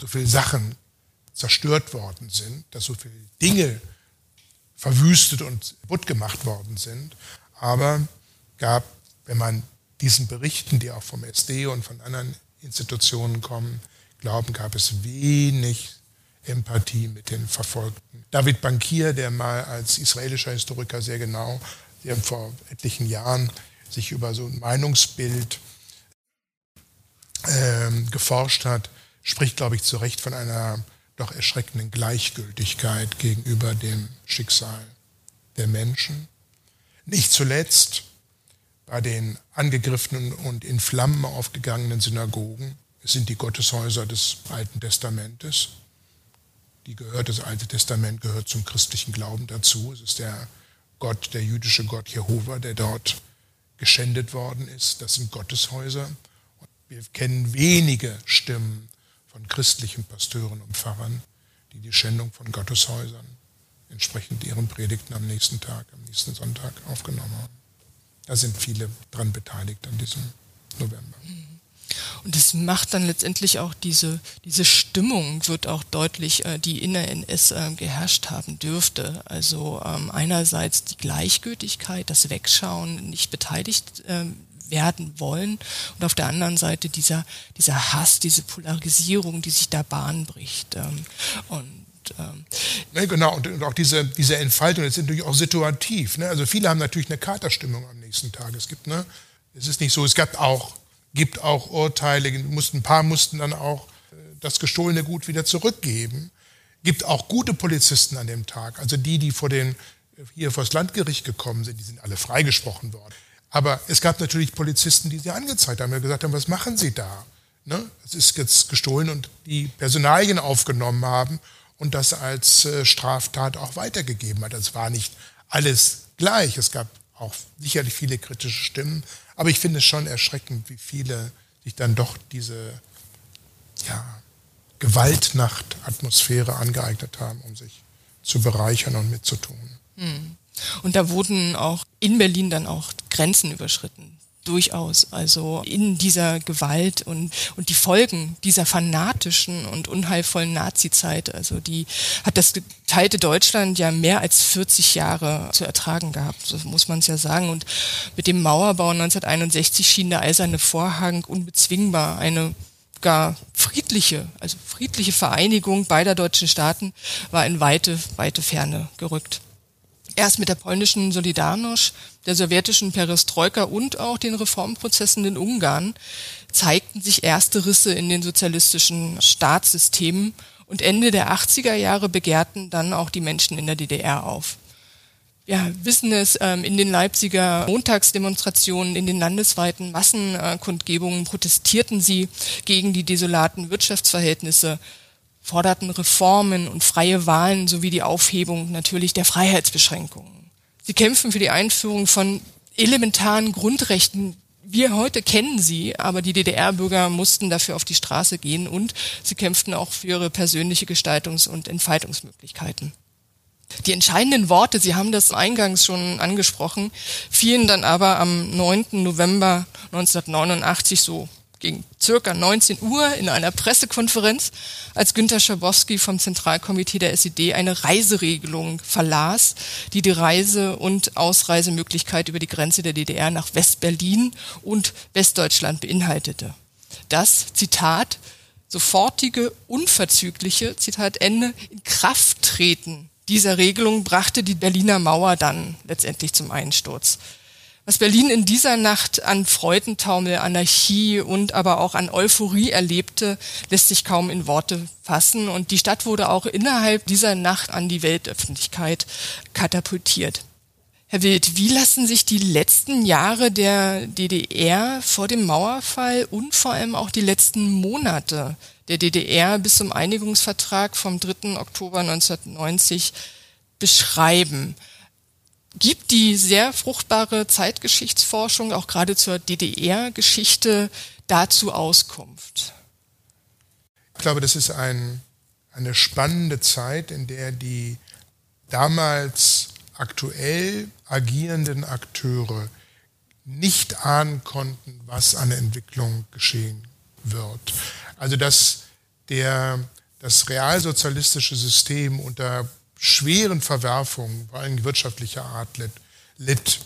Speaker 3: so viel Sachen zerstört worden sind, dass so viele Dinge verwüstet und kaputt gemacht worden sind. Aber gab, wenn man diesen Berichten, die auch vom SD und von anderen Institutionen kommen, glauben, gab es wenig Empathie mit den Verfolgten. David Bankier, der mal als israelischer Historiker sehr genau, der vor etlichen Jahren sich über so ein Meinungsbild ähm, geforscht hat, spricht, glaube ich, zu Recht von einer doch erschreckenden Gleichgültigkeit gegenüber dem Schicksal der Menschen. Nicht zuletzt bei den angegriffenen und in Flammen aufgegangenen Synagogen. Es sind die Gotteshäuser des Alten Testamentes. Die gehört, das Alte Testament gehört zum christlichen Glauben dazu. Es ist der Gott, der jüdische Gott Jehova, der dort geschändet worden ist. Das sind Gotteshäuser. wir kennen wenige Stimmen von christlichen Pasteuren und Pfarrern, die die Schändung von Gotteshäusern entsprechend ihren Predigten am nächsten Tag, am nächsten Sonntag aufgenommen haben. Da sind viele dran beteiligt an diesem November.
Speaker 2: Und es macht dann letztendlich auch diese, diese Stimmung, wird auch deutlich, äh, die in der NS äh, geherrscht haben dürfte. Also ähm, einerseits die Gleichgültigkeit, das Wegschauen, nicht beteiligt ähm, werden wollen und auf der anderen Seite dieser, dieser Hass, diese Polarisierung, die sich da Bahn bricht. Ähm, und
Speaker 3: ähm ja, genau, und, auch diese, diese Entfaltung ist natürlich auch situativ. Ne? Also viele haben natürlich eine Katerstimmung am nächsten Tag. Es gibt, ne, es ist nicht so, es gab auch, gibt auch Urteile, mussten, ein paar mussten dann auch äh, das gestohlene Gut wieder zurückgeben. Gibt auch gute Polizisten an dem Tag. Also die, die vor den, hier vor das Landgericht gekommen sind, die sind alle freigesprochen worden. Aber es gab natürlich Polizisten, die sie angezeigt haben, die gesagt haben, was machen Sie da? Ne? Es ist jetzt gestohlen und die Personalien aufgenommen haben und das als äh, Straftat auch weitergegeben hat. Es war nicht alles gleich. Es gab auch sicherlich viele kritische Stimmen. Aber ich finde es schon erschreckend, wie viele sich dann doch diese ja, Gewaltnacht-Atmosphäre angeeignet haben, um sich zu bereichern und mitzutun. Hm.
Speaker 2: Und da wurden auch in Berlin dann auch Grenzen überschritten. Durchaus. Also in dieser Gewalt und, und die Folgen dieser fanatischen und unheilvollen Nazizeit, also die hat das geteilte Deutschland ja mehr als 40 Jahre zu ertragen gehabt, so muss man es ja sagen. Und mit dem Mauerbau 1961 schien der eiserne Vorhang unbezwingbar. Eine gar friedliche, also friedliche Vereinigung beider deutschen Staaten war in weite, weite Ferne gerückt. Erst mit der polnischen Solidarność, der sowjetischen Perestroika und auch den Reformprozessen in Ungarn zeigten sich erste Risse in den sozialistischen Staatssystemen und Ende der 80er Jahre begehrten dann auch die Menschen in der DDR auf. Wir wissen es, ähm, in den Leipziger Montagsdemonstrationen, in den landesweiten Massenkundgebungen protestierten sie gegen die desolaten Wirtschaftsverhältnisse, forderten Reformen und freie Wahlen sowie die Aufhebung natürlich der Freiheitsbeschränkungen. Sie kämpfen für die Einführung von elementaren Grundrechten. Wir heute kennen sie, aber die DDR-Bürger mussten dafür auf die Straße gehen und sie kämpften auch für ihre persönliche Gestaltungs- und Entfaltungsmöglichkeiten. Die entscheidenden Worte, Sie haben das eingangs schon angesprochen, fielen dann aber am 9. November 1989 so gegen circa 19 Uhr in einer Pressekonferenz, als Günter Schabowski vom Zentralkomitee der SED eine Reiseregelung verlas, die die Reise- und Ausreisemöglichkeit über die Grenze der DDR nach West-Berlin und Westdeutschland beinhaltete. Das, Zitat, sofortige, unverzügliche, Zitat Ende, in Kraft treten dieser Regelung brachte die Berliner Mauer dann letztendlich zum Einsturz. Was Berlin in dieser Nacht an Freudentaumel, Anarchie und aber auch an Euphorie erlebte, lässt sich kaum in Worte fassen. Und die Stadt wurde auch innerhalb dieser Nacht an die Weltöffentlichkeit katapultiert. Herr Wild, wie lassen sich die letzten Jahre der DDR vor dem Mauerfall und vor allem auch die letzten Monate der DDR bis zum Einigungsvertrag vom 3. Oktober 1990 beschreiben? Gibt die sehr fruchtbare Zeitgeschichtsforschung auch gerade zur DDR-Geschichte dazu Auskunft?
Speaker 3: Ich glaube, das ist ein, eine spannende Zeit, in der die damals aktuell agierenden Akteure nicht ahnen konnten, was an Entwicklung geschehen wird. Also dass der, das realsozialistische System unter schweren Verwerfungen, vor allem wirtschaftlicher Art, litt,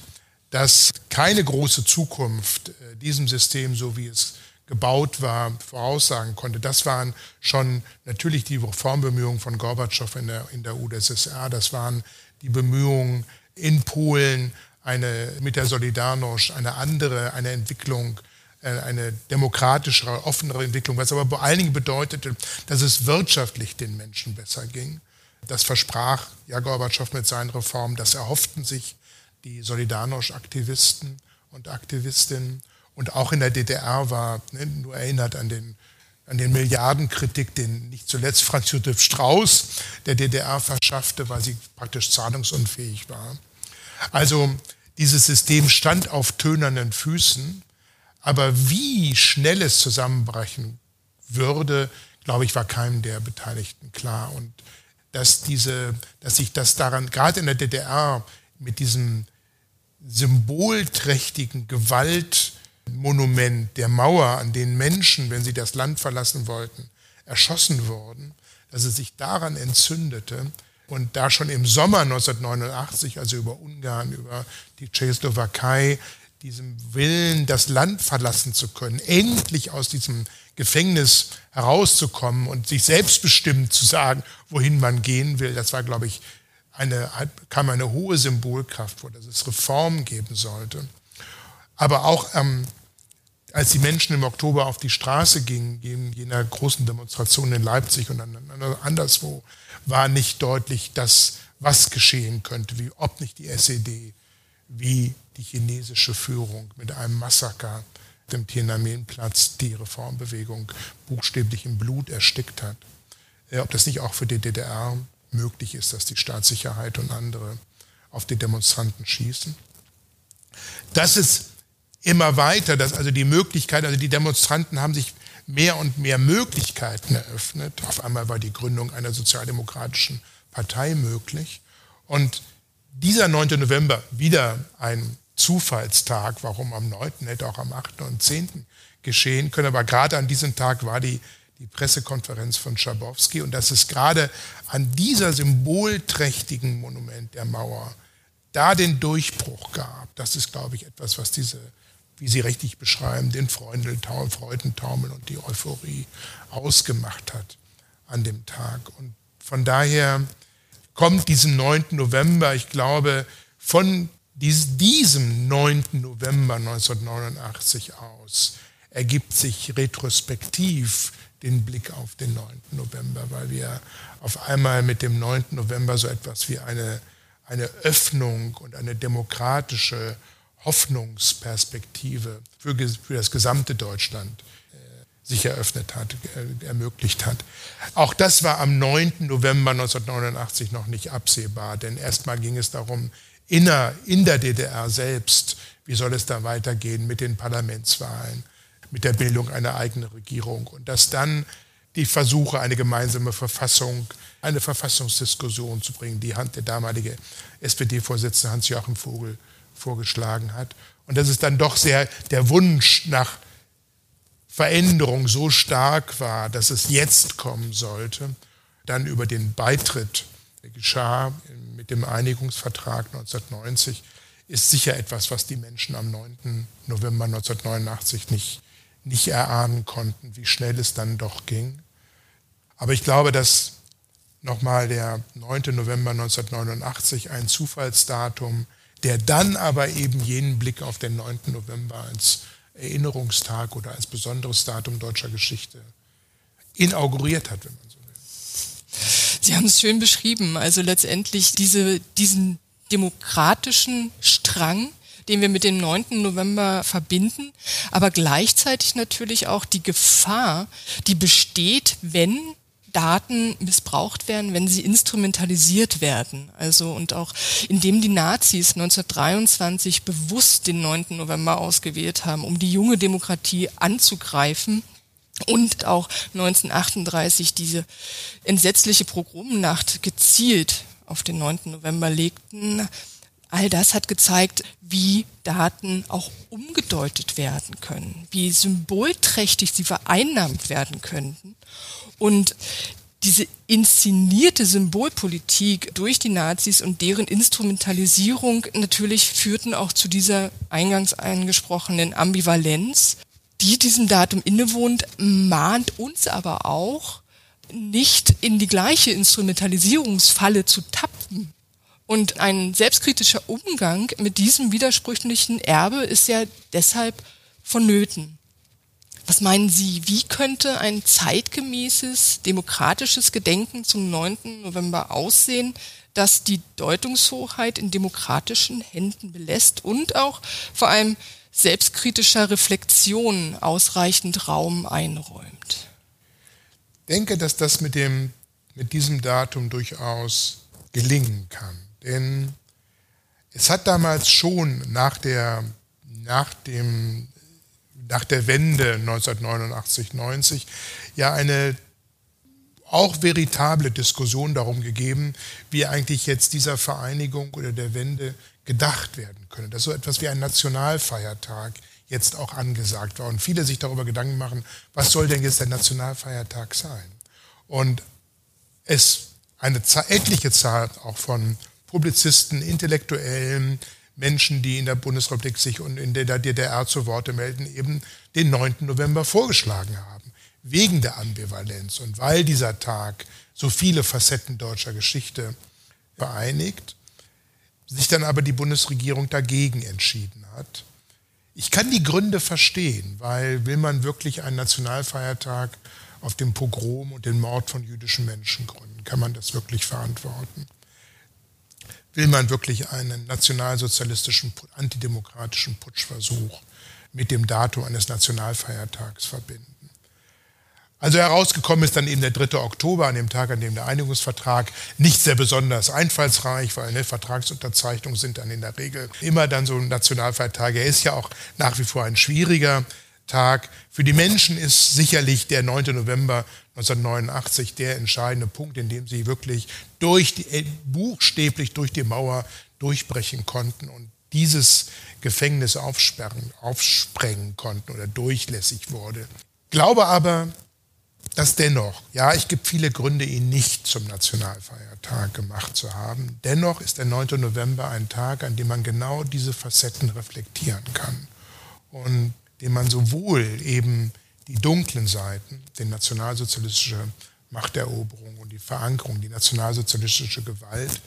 Speaker 3: dass keine große Zukunft äh, diesem System, so wie es gebaut war, voraussagen konnte. Das waren schon natürlich die Reformbemühungen von Gorbatschow in der, in der UdSSR, das waren die Bemühungen in Polen, eine, mit der Solidarność eine andere, eine Entwicklung, äh, eine demokratischere, offenere Entwicklung, was aber vor allen Dingen bedeutete, dass es wirtschaftlich den Menschen besser ging. Das versprach ja Gorbatschow mit seinen Reformen. Das erhofften sich die Solidarność-Aktivisten und Aktivistinnen. Und auch in der DDR war, ne, nur erinnert an den, an den Milliardenkritik, den nicht zuletzt Franz Josef Strauß der DDR verschaffte, weil sie praktisch zahlungsunfähig war. Also dieses System stand auf tönernen Füßen, aber wie schnell es zusammenbrechen würde, glaube ich, war keinem der Beteiligten klar. Und dass, diese, dass sich das daran, gerade in der DDR, mit diesem symbolträchtigen Gewaltmonument der Mauer, an den Menschen, wenn sie das Land verlassen wollten, erschossen wurden, dass es sich daran entzündete und da schon im Sommer 1989, also über Ungarn, über die Tschechoslowakei, diesem Willen, das Land verlassen zu können, endlich aus diesem Gefängnis herauszukommen und sich selbstbestimmt zu sagen, wohin man gehen will, das war, glaube ich, eine, kam eine hohe Symbolkraft vor, dass es Reformen geben sollte. Aber auch ähm, als die Menschen im Oktober auf die Straße gingen, in jener großen Demonstration in Leipzig und anderswo, war nicht deutlich, dass was geschehen könnte, wie ob nicht die SED, wie die chinesische Führung mit einem Massaker dem Tiananmenplatz die Reformbewegung buchstäblich im Blut erstickt hat. Ob das nicht auch für die DDR möglich ist, dass die Staatssicherheit und andere auf die Demonstranten schießen. Das ist immer weiter, dass also die Möglichkeit, also die Demonstranten haben sich mehr und mehr Möglichkeiten eröffnet. Auf einmal war die Gründung einer sozialdemokratischen Partei möglich. Und dieser 9. November, wieder ein Zufallstag, warum am 9., hätte auch am 8. und 10. geschehen können. Aber gerade an diesem Tag war die, die Pressekonferenz von Schabowski und dass es gerade an dieser symbolträchtigen Monument der Mauer da den Durchbruch gab, das ist, glaube ich, etwas, was diese, wie Sie richtig beschreiben, den Freudentaumel und die Euphorie ausgemacht hat an dem Tag. Und von daher kommt diesen 9. November, ich glaube, von diesem 9. November 1989 aus ergibt sich retrospektiv den Blick auf den 9. November, weil wir auf einmal mit dem 9. November so etwas wie eine, eine Öffnung und eine demokratische Hoffnungsperspektive für, für das gesamte Deutschland äh, sich eröffnet hat, äh, ermöglicht hat. Auch das war am 9. November 1989 noch nicht absehbar, denn erstmal ging es darum, inner, in der DDR selbst, wie soll es da weitergehen mit den Parlamentswahlen, mit der Bildung einer eigenen Regierung und dass dann die Versuche, eine gemeinsame Verfassung, eine Verfassungsdiskussion zu bringen, die der damalige SPD-Vorsitzende Hans-Joachim Vogel vorgeschlagen hat. Und dass es dann doch sehr der Wunsch nach Veränderung so stark war, dass es jetzt kommen sollte, dann über den Beitritt geschah mit dem Einigungsvertrag 1990, ist sicher etwas, was die Menschen am 9. November 1989 nicht, nicht erahnen konnten, wie schnell es dann doch ging. Aber ich glaube, dass nochmal der 9. November 1989 ein Zufallsdatum, der dann aber eben jenen Blick auf den 9. November als Erinnerungstag oder als besonderes Datum deutscher Geschichte inauguriert hat, wenn man so will.
Speaker 2: Sie haben es schön beschrieben. Also letztendlich diese, diesen demokratischen Strang, den wir mit dem 9. November verbinden, aber gleichzeitig natürlich auch die Gefahr, die besteht, wenn Daten missbraucht werden, wenn sie instrumentalisiert werden. Also und auch indem die Nazis 1923 bewusst den 9. November ausgewählt haben, um die junge Demokratie anzugreifen und auch 1938 diese entsetzliche Pogromnacht gezielt auf den 9. November legten, all das hat gezeigt, wie Daten auch umgedeutet werden können, wie symbolträchtig sie vereinnahmt werden könnten und diese inszenierte Symbolpolitik durch die Nazis und deren Instrumentalisierung natürlich führten auch zu dieser eingangs angesprochenen Ambivalenz, die diesem Datum innewohnt, mahnt uns aber auch, nicht in die gleiche Instrumentalisierungsfalle zu tappen. Und ein selbstkritischer Umgang mit diesem widersprüchlichen Erbe ist ja deshalb vonnöten. Was meinen Sie, wie könnte ein zeitgemäßes, demokratisches Gedenken zum 9. November aussehen, das die Deutungshoheit in demokratischen Händen belässt und auch vor allem selbstkritischer Reflexion ausreichend Raum einräumt?
Speaker 3: Ich denke, dass das mit, dem, mit diesem Datum durchaus gelingen kann. Denn es hat damals schon nach, der, nach dem nach der Wende 1989, 90 ja eine auch veritable Diskussion darum gegeben, wie eigentlich jetzt dieser Vereinigung oder der Wende gedacht werden könne. Dass so etwas wie ein Nationalfeiertag jetzt auch angesagt war und viele sich darüber Gedanken machen, was soll denn jetzt der Nationalfeiertag sein? Und es eine etliche Zahl auch von Publizisten, Intellektuellen, Menschen, die in der Bundesrepublik sich und in der DDR zu Worte melden, eben den 9. November vorgeschlagen haben. Wegen der Ambivalenz und weil dieser Tag so viele Facetten deutscher Geschichte vereinigt, sich dann aber die Bundesregierung dagegen entschieden hat. Ich kann die Gründe verstehen, weil will man wirklich einen Nationalfeiertag auf dem Pogrom und den Mord von jüdischen Menschen gründen? Kann man das wirklich verantworten? will man wirklich einen nationalsozialistischen, antidemokratischen Putschversuch mit dem Datum eines Nationalfeiertags verbinden. Also herausgekommen ist dann eben der 3. Oktober, an dem Tag, an dem der Einigungsvertrag nicht sehr besonders einfallsreich, weil eine Vertragsunterzeichnungen sind dann in der Regel immer dann so ein Nationalfeiertag. Er ist ja auch nach wie vor ein schwieriger Tag. Für die Menschen ist sicherlich der 9. November 1989 der entscheidende Punkt, in dem sie wirklich durch die, äh, buchstäblich durch die Mauer durchbrechen konnten und dieses Gefängnis aufsperren, aufsprengen konnten oder durchlässig wurde. Glaube aber, dass dennoch, ja, es gibt viele Gründe, ihn nicht zum Nationalfeiertag gemacht zu haben. Dennoch ist der 9. November ein Tag, an dem man genau diese Facetten reflektieren kann. Und dem man sowohl eben die dunklen Seiten, die nationalsozialistische Machteroberung und die Verankerung, die nationalsozialistische Gewalt,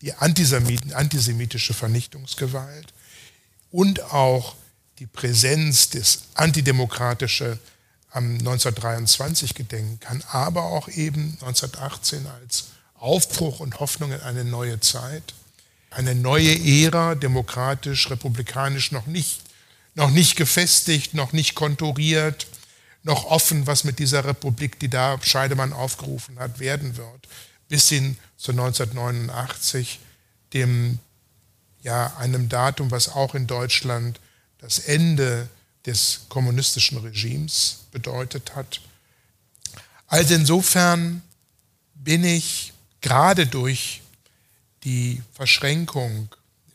Speaker 3: die antisemitische Vernichtungsgewalt und auch die Präsenz des antidemokratische am 1923 gedenken kann, aber auch eben 1918 als Aufbruch und Hoffnung in eine neue Zeit, eine neue Ära, demokratisch, republikanisch noch nicht noch nicht gefestigt, noch nicht konturiert, noch offen, was mit dieser Republik, die da Scheidemann aufgerufen hat, werden wird, bis hin zu 1989, dem ja einem Datum, was auch in Deutschland das Ende des kommunistischen Regimes bedeutet hat. Also insofern bin ich gerade durch die Verschränkung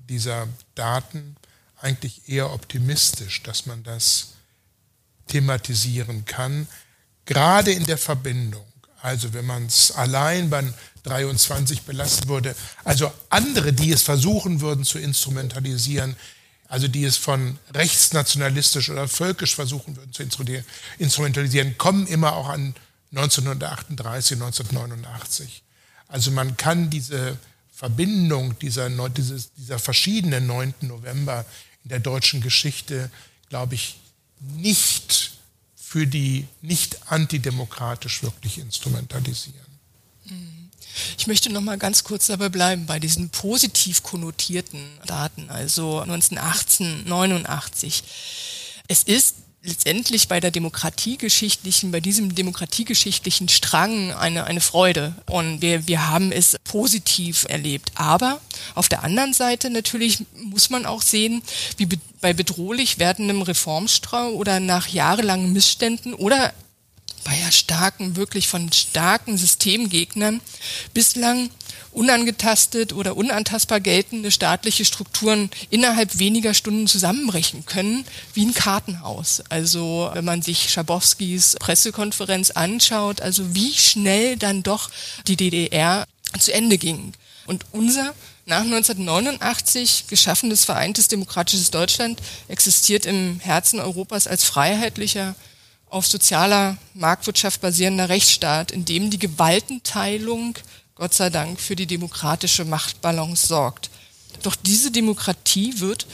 Speaker 3: dieser Daten eigentlich eher optimistisch, dass man das thematisieren kann, gerade in der Verbindung. Also wenn man es allein beim 23 belassen würde, also andere, die es versuchen würden zu instrumentalisieren, also die es von rechtsnationalistisch oder völkisch versuchen würden zu instrumentalisieren, kommen immer auch an 1938, 1989. Also man kann diese Verbindung dieser, dieser verschiedenen 9. November in der deutschen Geschichte, glaube ich, nicht für die nicht antidemokratisch wirklich instrumentalisieren.
Speaker 2: Ich möchte noch mal ganz kurz dabei bleiben bei diesen positiv konnotierten Daten, also 1918, 89. Es ist letztendlich bei der demokratiegeschichtlichen, bei diesem demokratiegeschichtlichen Strang eine, eine Freude. Und wir, wir haben es positiv erlebt. Aber auf der anderen Seite natürlich muss man auch sehen, wie be bei bedrohlich werdendem Reformstrau oder nach jahrelangen Missständen oder bei ja starken, wirklich von starken Systemgegnern bislang unangetastet oder unantastbar geltende staatliche Strukturen innerhalb weniger Stunden zusammenbrechen können, wie ein Kartenhaus. Also wenn man sich Schabowskis Pressekonferenz anschaut, also wie schnell dann doch die DDR zu Ende ging. Und unser nach 1989 geschaffenes vereintes demokratisches Deutschland existiert im Herzen Europas als freiheitlicher, auf sozialer Marktwirtschaft basierender Rechtsstaat, in dem die Gewaltenteilung Gott sei Dank für die demokratische Machtbalance sorgt. Doch diese Demokratie wird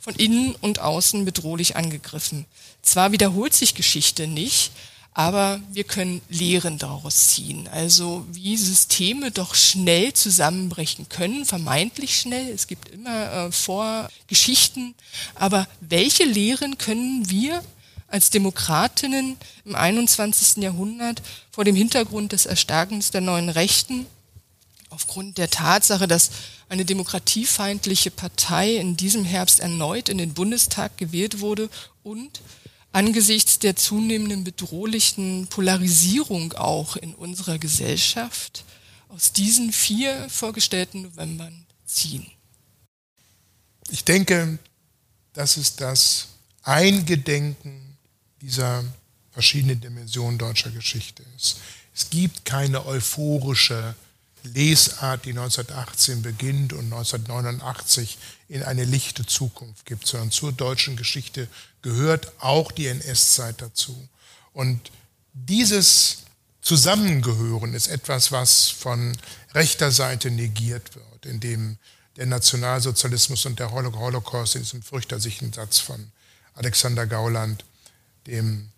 Speaker 2: von innen und außen bedrohlich angegriffen. Zwar wiederholt sich Geschichte nicht, aber wir können Lehren daraus ziehen. Also wie Systeme doch schnell zusammenbrechen können, vermeintlich schnell. Es gibt immer äh, Vorgeschichten, aber welche Lehren können wir als Demokratinnen im 21. Jahrhundert vor dem Hintergrund des Erstarkens der neuen Rechten aufgrund der Tatsache, dass eine demokratiefeindliche Partei in diesem Herbst erneut in den Bundestag gewählt wurde und angesichts der zunehmenden bedrohlichen Polarisierung auch in unserer Gesellschaft aus diesen vier vorgestellten Novembern ziehen?
Speaker 3: Ich denke, das ist das Eingedenken dieser verschiedenen Dimensionen deutscher Geschichte ist. Es gibt keine euphorische Lesart, die 1918 beginnt und 1989 in eine lichte Zukunft gibt, sondern zur deutschen Geschichte gehört auch die NS-Zeit dazu. Und dieses Zusammengehören ist etwas, was von rechter Seite negiert wird, indem der Nationalsozialismus und der Holocaust in diesem fürchterlichen Satz von Alexander Gauland, dem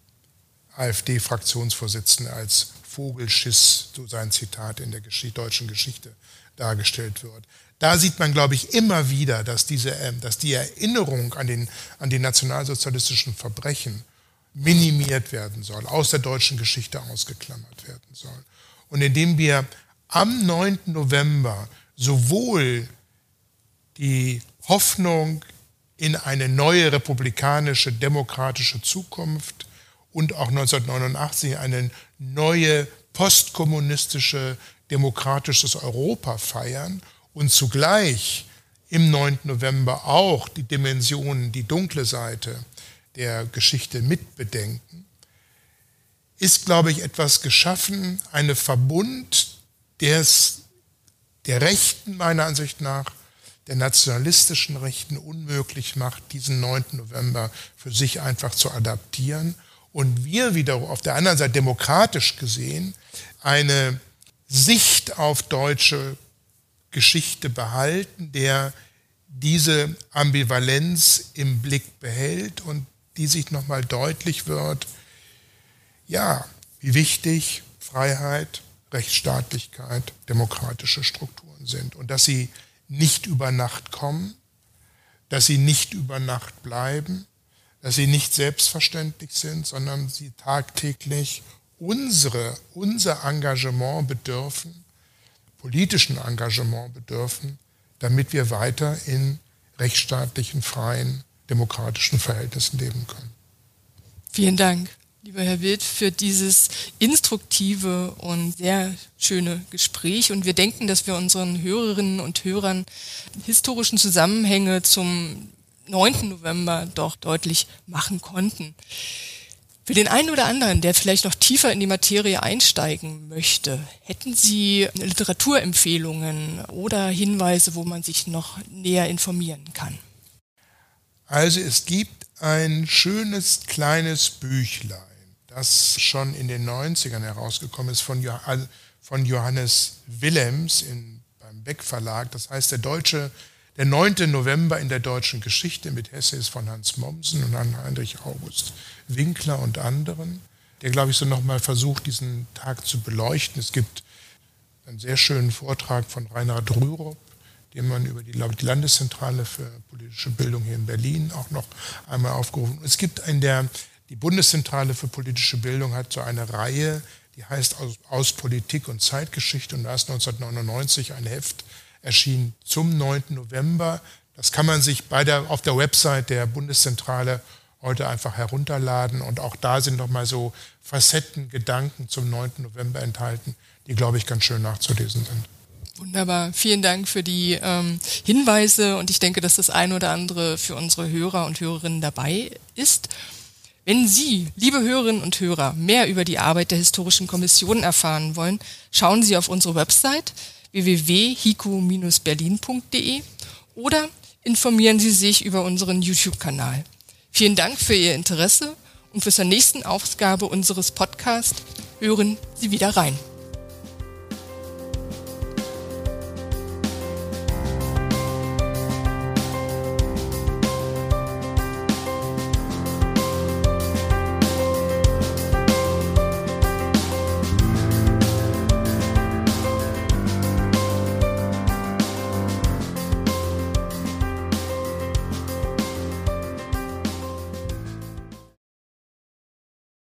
Speaker 3: AfD-Fraktionsvorsitzenden, als Vogelschiss, so sein Zitat in der Geschichte, deutschen Geschichte dargestellt wird. Da sieht man, glaube ich, immer wieder, dass, diese, ähm, dass die Erinnerung an, den, an die nationalsozialistischen Verbrechen minimiert werden soll, aus der deutschen Geschichte ausgeklammert werden soll. Und indem wir am 9. November sowohl die Hoffnung in eine neue republikanische, demokratische Zukunft und auch 1989 eine neue postkommunistische, demokratisches Europa feiern und zugleich im 9. November auch die Dimensionen, die dunkle Seite der Geschichte mitbedenken, ist, glaube ich, etwas geschaffen, eine Verbund, der es der Rechten meiner Ansicht nach, der nationalistischen Rechten unmöglich macht, diesen 9. November für sich einfach zu adaptieren und wir wiederum auf der anderen Seite demokratisch gesehen eine Sicht auf deutsche Geschichte behalten, der diese Ambivalenz im Blick behält und die sich nochmal deutlich wird, ja, wie wichtig Freiheit, Rechtsstaatlichkeit, demokratische Strukturen sind und dass sie nicht über Nacht kommen, dass sie nicht über Nacht bleiben, dass sie nicht selbstverständlich sind, sondern sie tagtäglich unsere, unser Engagement bedürfen, politischen Engagement bedürfen, damit wir weiter in rechtsstaatlichen, freien, demokratischen Verhältnissen leben können.
Speaker 2: Vielen Dank, lieber Herr Wild, für dieses instruktive und sehr schöne Gespräch. Und wir denken, dass wir unseren Hörerinnen und Hörern historischen Zusammenhänge zum 9. November doch deutlich machen konnten. Für den einen oder anderen, der vielleicht noch tiefer in die Materie einsteigen möchte, hätten Sie Literaturempfehlungen oder Hinweise, wo man sich noch näher informieren kann?
Speaker 3: Also es gibt ein schönes kleines Büchlein, das schon in den 90ern herausgekommen ist von, Johannes Willems in, beim Beck Verlag. Das heißt der deutsche der 9. November in der deutschen Geschichte mit Essays von Hans Mommsen und Heinrich August Winkler und anderen, der, glaube ich, so nochmal versucht, diesen Tag zu beleuchten. Es gibt einen sehr schönen Vortrag von Reinhard Rürup, den man über die, ich, die Landeszentrale für politische Bildung hier in Berlin auch noch einmal aufgerufen. Es gibt in der, die Bundeszentrale für politische Bildung hat so eine Reihe, die heißt aus, aus Politik und Zeitgeschichte und da ist 1999 ein Heft erschien zum 9. November. Das kann man sich bei der, auf der Website der Bundeszentrale heute einfach herunterladen. Und auch da sind nochmal so Facetten, Gedanken zum 9. November enthalten, die, glaube ich, ganz schön nachzulesen sind.
Speaker 2: Wunderbar. Vielen Dank für die ähm, Hinweise und ich denke, dass das ein oder andere für unsere Hörer und Hörerinnen dabei ist. Wenn Sie, liebe Hörerinnen und Hörer, mehr über die Arbeit der Historischen Kommission erfahren wollen, schauen Sie auf unsere Website www.hiku-berlin.de oder informieren Sie sich über unseren YouTube-Kanal. Vielen Dank für Ihr Interesse und bis zur nächsten Ausgabe unseres Podcasts hören Sie wieder rein.